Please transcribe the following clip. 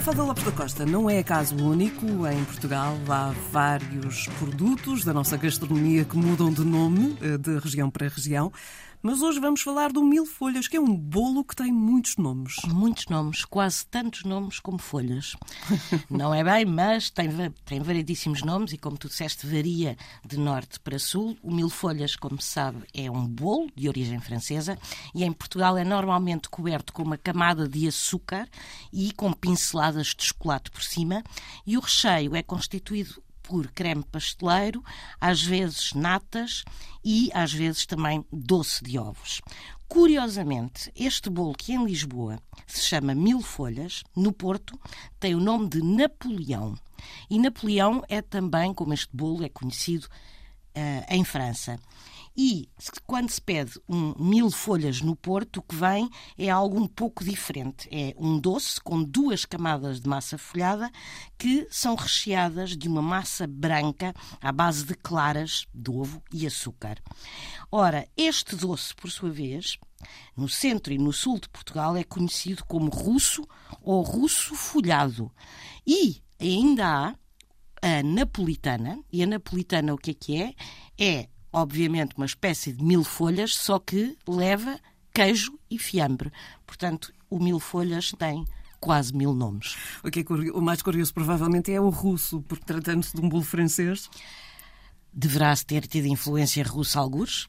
Mafalda Lopes da Costa não é caso único. Em Portugal há vários produtos da nossa gastronomia que mudam de nome eh, de região para região. Mas hoje vamos falar do mil folhas, que é um bolo que tem muitos nomes. Muitos nomes, quase tantos nomes como folhas. Não é bem, mas tem, tem variedíssimos nomes e, como tu disseste, varia de norte para sul. O mil folhas, como se sabe, é um bolo de origem francesa e em Portugal é normalmente coberto com uma camada de açúcar e com pinceladas de chocolate por cima. E o recheio é constituído por creme pasteleiro, às vezes natas e às vezes também doce de ovos. Curiosamente, este bolo que em Lisboa se chama Mil Folhas, no Porto tem o nome de Napoleão. E Napoleão é também, como este bolo é conhecido em França. E quando se pede um mil folhas no Porto, o que vem é algo um pouco diferente. É um doce com duas camadas de massa folhada que são recheadas de uma massa branca à base de claras de ovo e açúcar. Ora, este doce, por sua vez, no centro e no sul de Portugal é conhecido como russo ou russo folhado. E ainda há a napolitana. E a napolitana o que é que é? É obviamente, uma espécie de mil folhas, só que leva queijo e fiambre. Portanto, o mil folhas tem quase mil nomes. O, que é curioso, o mais curioso provavelmente é o russo, porque tratando-se de um bolo francês. Deverá-se ter tido influência russa alguns,